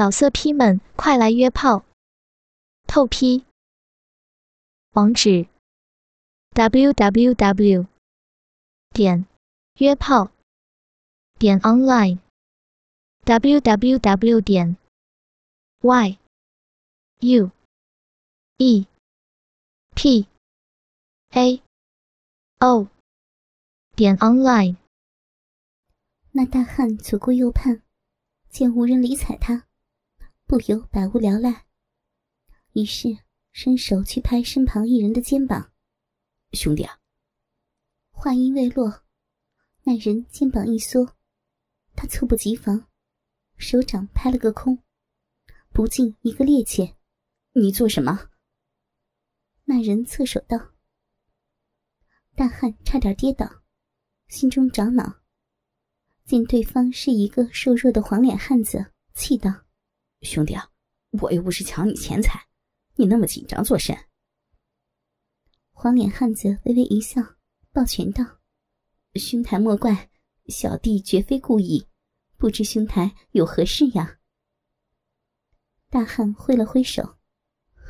老色批们，快来约炮！透批。网址：w w w 点约炮点 online w w w 点 y u e p a o 点 online。那大汉左顾右盼，见无人理睬他。不由百无聊赖，于是伸手去拍身旁一人的肩膀：“兄弟啊！”话音未落，那人肩膀一缩，他猝不及防，手掌拍了个空，不禁一个趔趄：“你做什么？”那人侧手道：“大汉差点跌倒，心中着恼，见对方是一个瘦弱的黄脸汉子，气道。”兄弟啊，我又不是抢你钱财，你那么紧张做甚？黄脸汉子微微一笑，抱拳道：“兄台莫怪，小弟绝非故意，不知兄台有何事呀？”大汉挥了挥手：“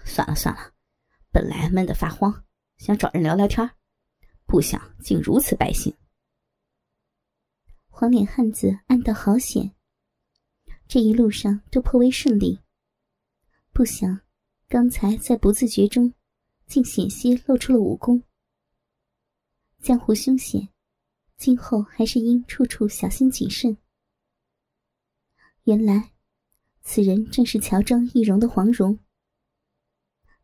算了算了，本来闷得发慌，想找人聊聊天，不想竟如此败兴。”黄脸汉子暗道：“好险。”这一路上都颇为顺利，不想刚才在不自觉中，竟险些露出了武功。江湖凶险，今后还是应处处小心谨慎。原来，此人正是乔装易容的黄蓉。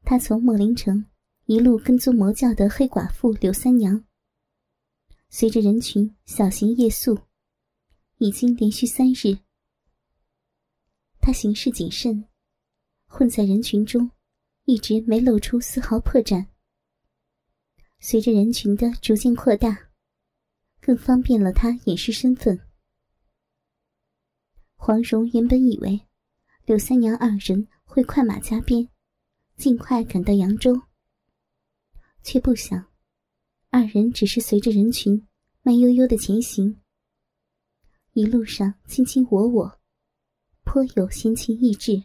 他从莫林城一路跟踪魔教的黑寡妇柳三娘，随着人群小行夜宿，已经连续三日。他行事谨慎，混在人群中，一直没露出丝毫破绽。随着人群的逐渐扩大，更方便了他掩饰身份。黄蓉原本以为柳三娘二人会快马加鞭，尽快赶到扬州，却不想二人只是随着人群慢悠悠的前行，一路上卿卿我我。颇有闲情逸致。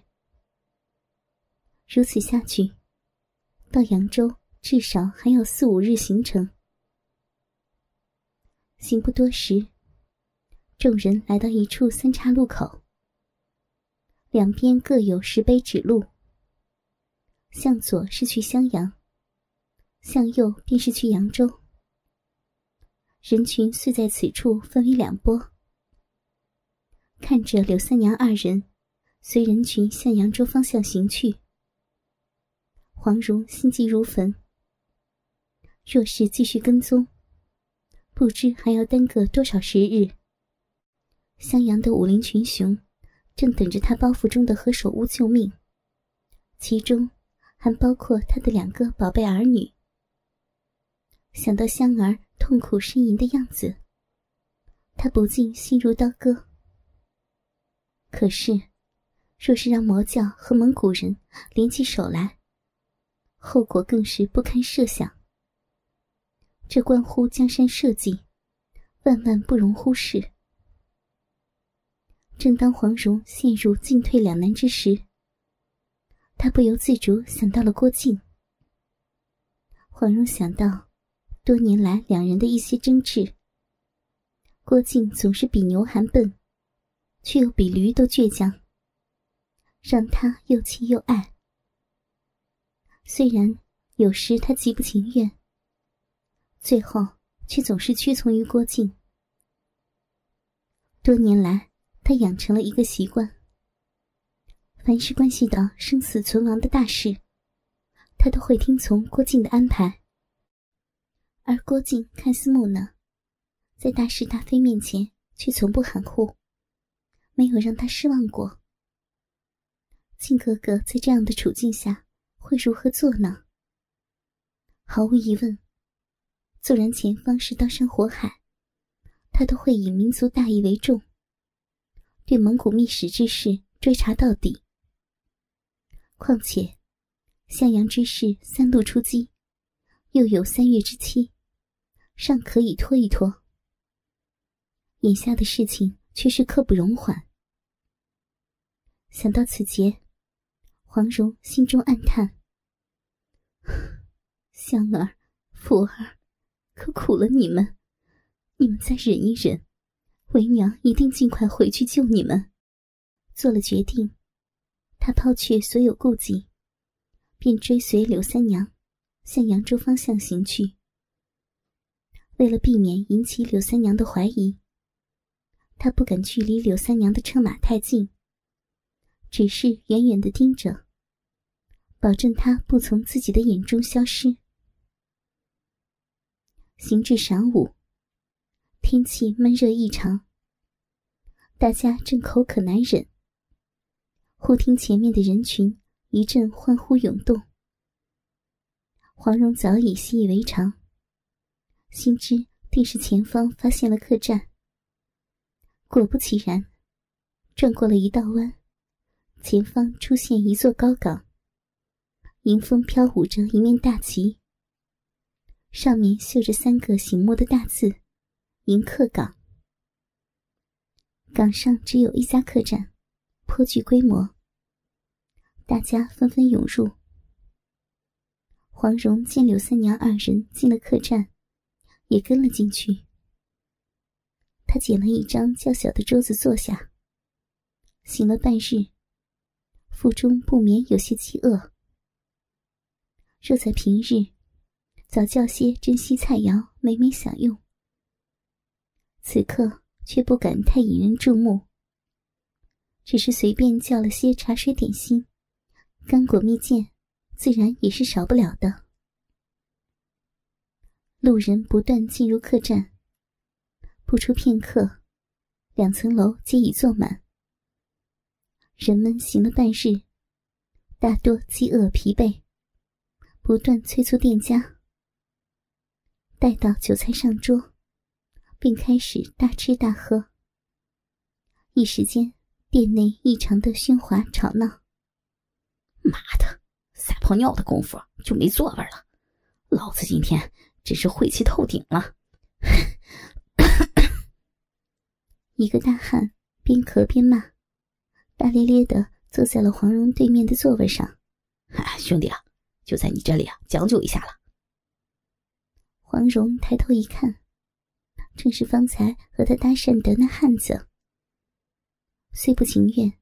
如此下去，到扬州至少还有四五日行程。行不多时，众人来到一处三岔路口，两边各有石碑指路。向左是去襄阳，向右便是去扬州。人群遂在此处分为两波。看着柳三娘二人随人群向扬州方向行去，黄蓉心急如焚。若是继续跟踪，不知还要耽搁多少时日。襄阳的武林群雄正等着他包袱中的何首乌救命，其中还包括他的两个宝贝儿女。想到香儿痛苦呻吟的样子，他不禁心如刀割。可是，若是让魔教和蒙古人联起手来，后果更是不堪设想。这关乎江山社稷，万万不容忽视。正当黄蓉陷入进退两难之时，她不由自主想到了郭靖。黄蓉想到，多年来两人的一些争执，郭靖总是比牛还笨。却又比驴都倔强，让他又气又爱。虽然有时他极不情愿，最后却总是屈从于郭靖。多年来，他养成了一个习惯：凡是关系到生死存亡的大事，他都会听从郭靖的安排。而郭靖看似木讷，在大是大非面前却从不含糊。没有让他失望过。靖哥哥在这样的处境下会如何做呢？毫无疑问，纵然前方是刀山火海，他都会以民族大义为重，对蒙古密使之事追查到底。况且，襄阳之事三路出击，又有三月之期，尚可以拖一拖。眼下的事情却是刻不容缓。想到此节，黄蓉心中暗叹：香儿、福儿，可苦了你们！你们再忍一忍，为娘一定尽快回去救你们。做了决定，她抛却所有顾忌，便追随柳三娘向扬州方向行去。为了避免引起柳三娘的怀疑，他不敢距离柳三娘的车马太近。只是远远的盯着，保证他不从自己的眼中消失。行至晌午，天气闷热异常，大家正口渴难忍。忽听前面的人群一阵欢呼涌动，黄蓉早已习以为常，心知定是前方发现了客栈。果不其然，转过了一道弯。前方出现一座高岗，迎风飘舞着一面大旗，上面绣着三个醒目的大字“迎客岗”。岗上只有一家客栈，颇具规模。大家纷纷涌入。黄蓉见柳三娘二人进了客栈，也跟了进去。他捡了一张较小的桌子坐下，醒了半日。腹中不免有些饥饿。若在平日，早叫些珍稀菜肴，美美享用。此刻却不敢太引人注目，只是随便叫了些茶水点心，干果蜜饯，自然也是少不了的。路人不断进入客栈，不出片刻，两层楼皆已坐满。人们行了半日，大多饥饿疲惫，不断催促店家。待到酒菜上桌，便开始大吃大喝。一时间，店内异常的喧哗吵闹。妈的，撒泡尿的功夫就没座位了，老子今天真是晦气透顶了！一个大汉边咳边骂。大咧咧的坐在了黄蓉对面的座位上，兄弟啊，就在你这里啊，将就一下了。黄蓉抬头一看，正是方才和他搭讪的那汉子。虽不情愿，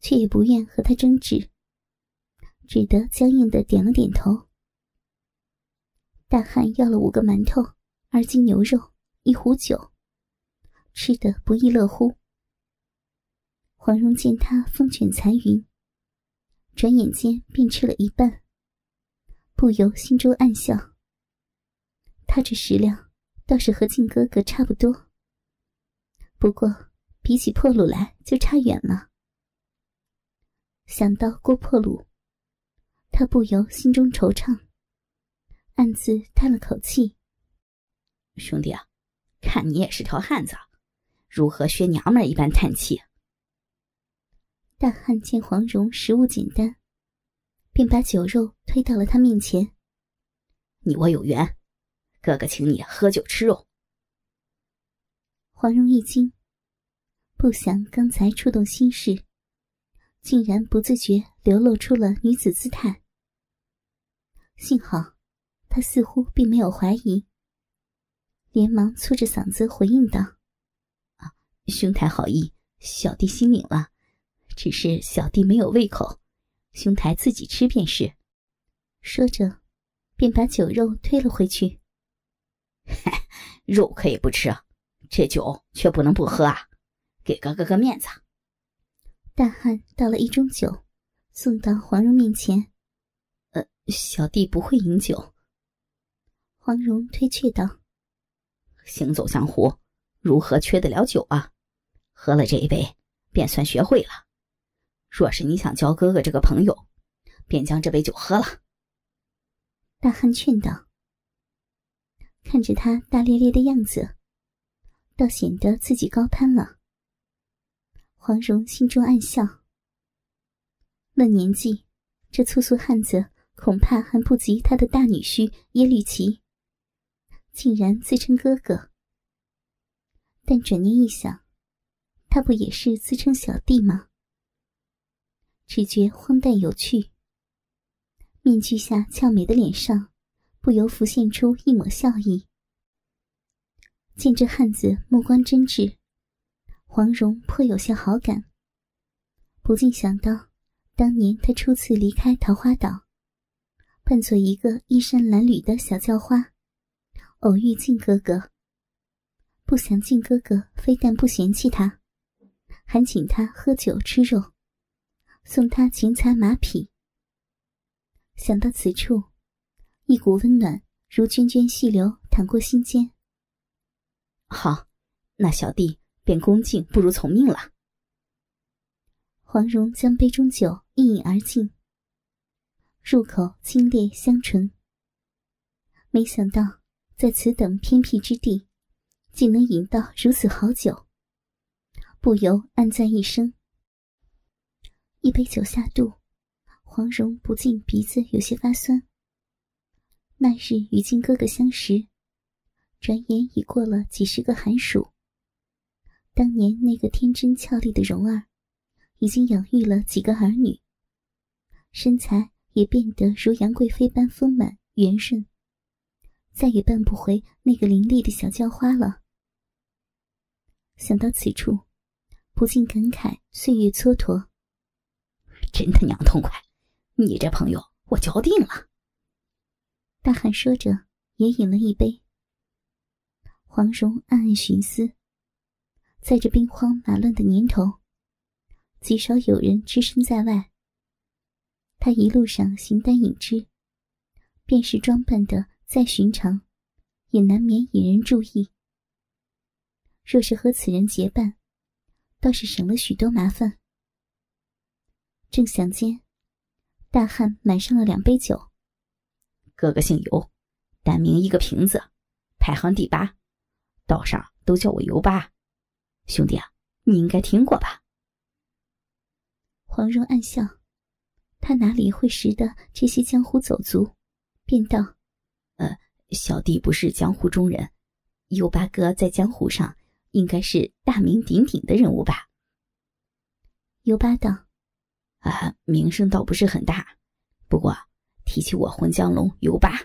却也不愿和他争执，只得僵硬的点了点头。大汉要了五个馒头，二斤牛肉，一壶酒，吃得不亦乐乎。黄蓉见他风卷残云，转眼间便吃了一半，不由心中暗笑。他这食量倒是和靖哥哥差不多，不过比起破虏来就差远了。想到郭破虏，他不由心中惆怅，暗自叹了口气：“兄弟啊，看你也是条汉子啊，如何学娘们一般叹气？”大汉见黄蓉食物简单，便把酒肉推到了他面前。你我有缘，哥哥请你喝酒吃肉。黄蓉一惊，不想刚才触动心事，竟然不自觉流露出了女子姿态。幸好，他似乎并没有怀疑，连忙粗着嗓子回应道：“啊，兄台好意，小弟心领了。”只是小弟没有胃口，兄台自己吃便是。说着，便把酒肉推了回去。肉可以不吃，这酒却不能不喝啊！给哥哥个面子。大汉倒了一盅酒，送到黄蓉面前。呃，小弟不会饮酒。黄蓉推却道：“行走江湖，如何缺得了酒啊？喝了这一杯，便算学会了。”若是你想交哥哥这个朋友，便将这杯酒喝了。大汉劝道：“看着他大咧咧的样子，倒显得自己高攀了。”黄蓉心中暗笑。论年纪，这粗俗汉子恐怕还不及他的大女婿耶律齐，竟然自称哥哥。但转念一想，他不也是自称小弟吗？只觉荒诞有趣。面具下俏美的脸上，不由浮现出一抹笑意。见这汉子目光真挚，黄蓉颇有些好感，不禁想到当年他初次离开桃花岛，扮作一个衣衫褴褛的小叫花，偶遇靖哥哥。不想靖哥哥非但不嫌弃他，还请他喝酒吃肉，送他钱财马匹。想到此处，一股温暖如涓涓细流淌过心间。好，那小弟便恭敬不如从命了。黄蓉将杯中酒一饮而尽，入口清冽香醇。没想到在此等偏僻之地，竟能饮到如此好酒，不由暗赞一声。一杯酒下肚，黄蓉不禁鼻子有些发酸。那日与靖哥哥相识。转眼已过了几十个寒暑。当年那个天真俏丽的蓉儿，已经养育了几个儿女，身材也变得如杨贵妃般丰满圆润，再也扮不回那个伶俐的小娇花了。想到此处，不禁感慨岁月蹉跎。真他娘痛快！你这朋友，我交定了。大汉说着，也饮了一杯。黄蓉暗暗寻思，在这兵荒马乱的年头，极少有人只身在外。他一路上形单影只，便是装扮的再寻常，也难免引人注意。若是和此人结伴，倒是省了许多麻烦。正想间，大汉满上了两杯酒。哥哥姓尤，单名一个瓶子，排行第八。道上都叫我尤八，兄弟啊，你应该听过吧？黄蓉暗笑，他哪里会识得这些江湖走卒，便道：“呃，小弟不是江湖中人，尤八哥在江湖上应该是大名鼎鼎的人物吧？”尤八道：“啊，名声倒不是很大，不过提起我混江龙尤八，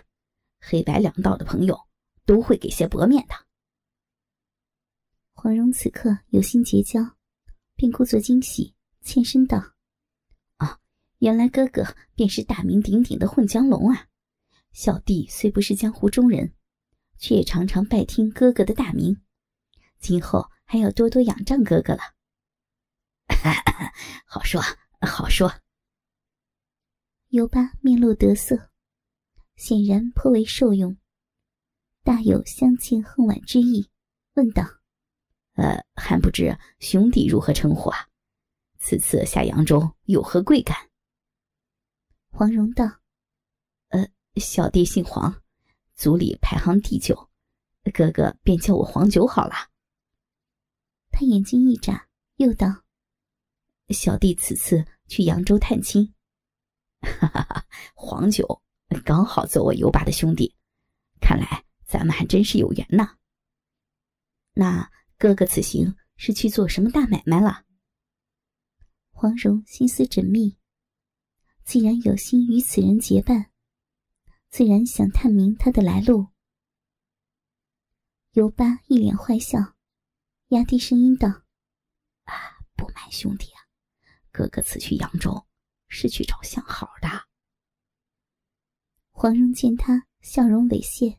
黑白两道的朋友都会给些薄面的。”黄蓉此刻有心结交，便故作惊喜，欠身道：“啊，原来哥哥便是大名鼎鼎的混江龙啊！小弟虽不是江湖中人，却也常常拜听哥哥的大名，今后还要多多仰仗哥哥了。”好说好说。尤八面露得色，显然颇为受用，大有相见恨晚之意，问道。呃，还不知兄弟如何称呼啊？此次下扬州有何贵干？黄蓉道：“呃，小弟姓黄，族里排行第九，哥哥便叫我黄九好了。”他眼睛一眨，又道：“小弟此次去扬州探亲，哈哈哈，黄九刚好做我尤爸的兄弟，看来咱们还真是有缘呢。那。”哥哥此行是去做什么大买卖了？黄蓉心思缜密，既然有心与此人结伴，自然想探明他的来路。尤八一脸坏笑，压低声音道：“啊，不瞒兄弟啊，哥哥此去扬州是去找相好的。”黄蓉见他笑容猥亵，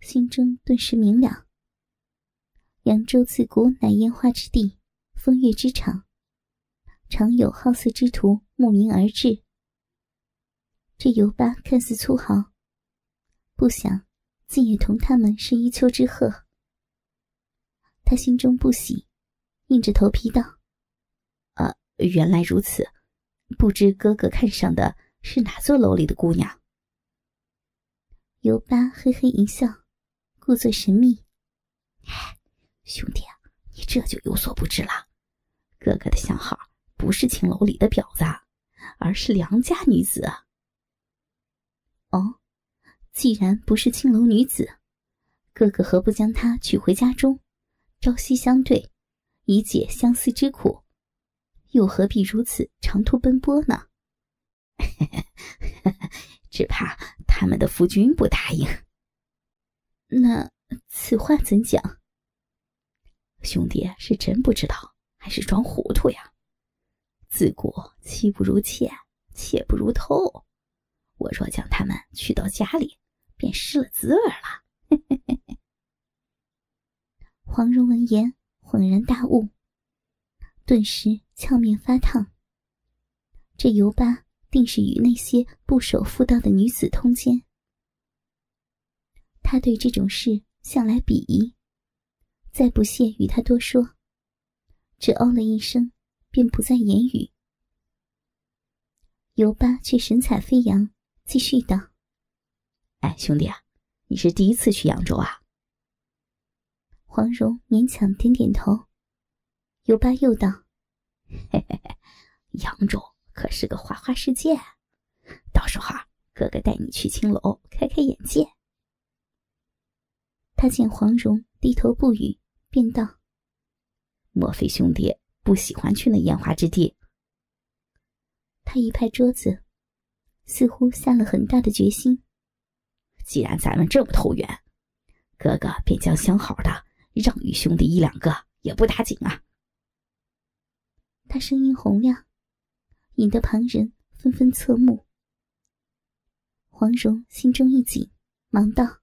心中顿时明了。扬州自古乃烟花之地，风月之场，常有好色之徒慕名而至。这尤八看似粗豪，不想竟也同他们是一丘之貉。他心中不喜，硬着头皮道：“啊，原来如此，不知哥哥看上的是哪座楼里的姑娘？”尤八嘿嘿一笑，故作神秘。兄弟，你这就有所不知了。哥哥的相好不是青楼里的婊子，而是良家女子。哦，既然不是青楼女子，哥哥何不将她娶回家中，朝夕相对，以解相思之苦？又何必如此长途奔波呢？只怕他们的夫君不答应。那此话怎讲？兄弟是真不知道，还是装糊涂呀？自古妻不如妾，妾不如偷。我若将他们娶到家里，便失了滋味了。黄蓉闻言恍然大悟，顿时俏面发烫。这尤巴定是与那些不守妇道的女子通奸。他对这种事向来鄙夷，再不屑与他多说，只哦了一声，便不再言语。尤巴却神采飞扬，继续道：“哎，兄弟啊，你是第一次去扬州啊？”黄蓉勉强点点头。尤巴又道：“嘿嘿嘿，扬州可是个花花世界，到时候哥哥带你去青楼开开眼界。”他见黄蓉低头不语，便道：“莫非兄弟不喜欢去那烟花之地？”他一拍桌子，似乎下了很大的决心。既然咱们这么投缘，哥哥便将相好的让与兄弟一两个，也不打紧啊。他声音洪亮，引得旁人纷纷侧目。黄蓉心中一紧，忙道。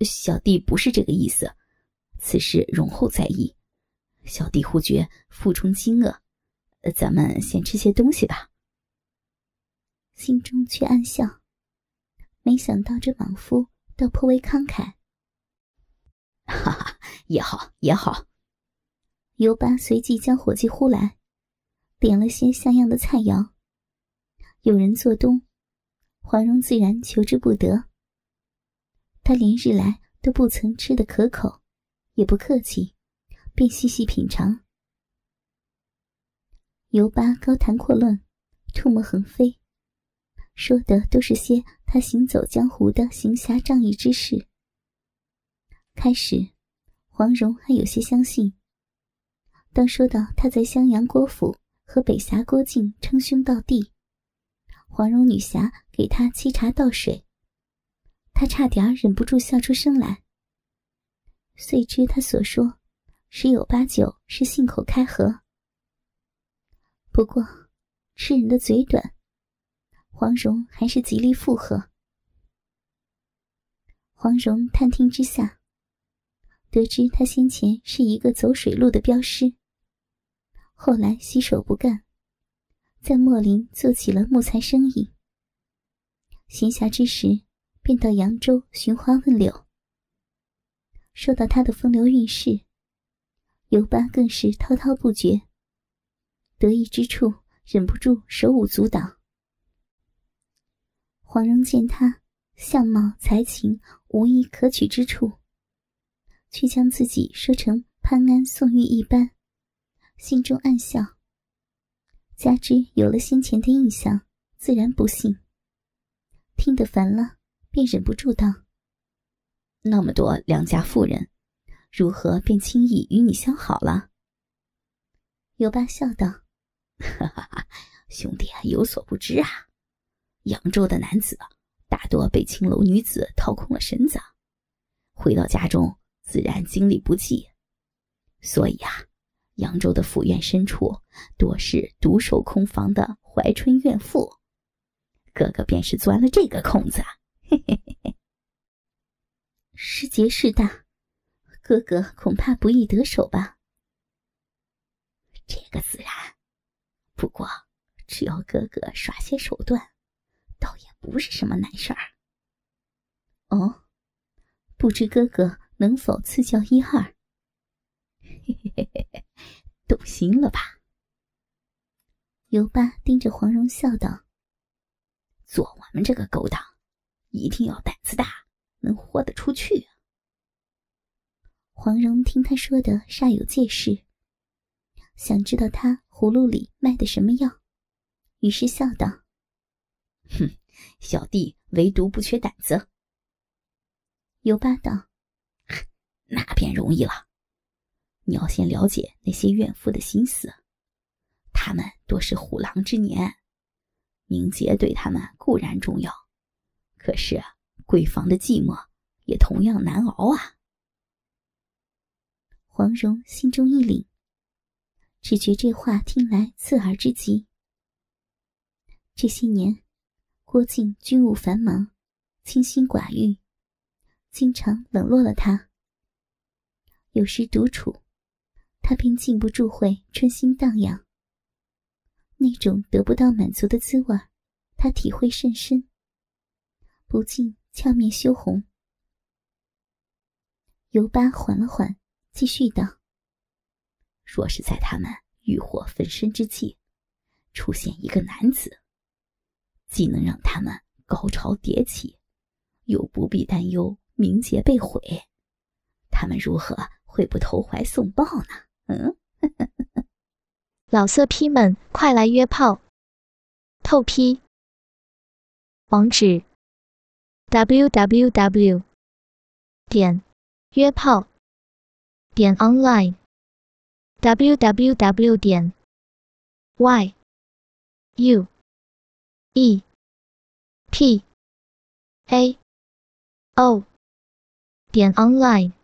小弟不是这个意思，此事容后再议。小弟忽觉腹中饥饿，咱们先吃些东西吧。心中却暗笑，没想到这莽夫倒颇为慷慨。哈哈，也好也好。尤巴随即将伙计呼来，点了些像样的菜肴。有人做东，黄蓉自然求之不得。他连日来都不曾吃得可口，也不客气，便细细品尝。尤巴高谈阔论，唾沫横飞，说的都是些他行走江湖的行侠仗义之事。开始，黄蓉还有些相信。当说到他在襄阳郭府和北侠郭靖称兄道弟，黄蓉女侠给他沏茶倒水。他差点忍不住笑出声来。遂知他所说，十有八九是信口开河。不过，吃人的嘴短，黄蓉还是极力附和。黄蓉探听之下，得知他先前是一个走水路的镖师，后来洗手不干，在墨林做起了木材生意。闲暇之时。便到扬州寻花问柳。说到他的风流韵事，尤巴更是滔滔不绝。得意之处，忍不住手舞足蹈。黄蓉见他相貌才情无一可取之处，却将自己说成潘安、宋玉一般，心中暗笑。加之有了先前的印象，自然不信。听得烦了。便忍不住道：“那么多良家妇人，如何便轻易与你相好了？”尤巴笑道：“哈哈哈，兄弟啊有所不知啊，扬州的男子大多被青楼女子掏空了身子，回到家中自然精力不济，所以啊，扬州的府院深处多是独守空房的怀春怨妇。哥哥便是钻了这个空子。”嘿嘿嘿嘿，时节势大，哥哥恐怕不易得手吧？这个自然，不过只要哥哥耍些手段，倒也不是什么难事儿。哦，不知哥哥能否赐教一二？嘿嘿嘿嘿嘿，动心了吧？尤巴盯着黄蓉笑道：“做我们这个勾当。”一定要胆子大，能豁得出去。黄蓉听他说的煞有介事，想知道他葫芦里卖的什么药，于是笑道：“哼，小弟唯独不缺胆子。”尤巴道：“那便容易了，你要先了解那些怨妇的心思，他们多是虎狼之年，名节对他们固然重要，可是闺房的寂寞也同样难熬啊。黄蓉心中一凛，只觉这话听来刺耳之极。这些年，郭靖军务繁忙，清心寡欲，经常冷落了他。有时独处，他便禁不住会春心荡漾。那种得不到满足的滋味，他体会甚深，不禁俏面羞红。尤巴缓了缓，继续道：“若是在他们欲火焚身之际，出现一个男子，既能让他们高潮迭起，又不必担忧名节被毁，他们如何？”会不投怀送抱呢？嗯，老色批们，快来约炮！透批。网址：w w w. 点约炮点 online w w w. 点 y u e p a o 点 online。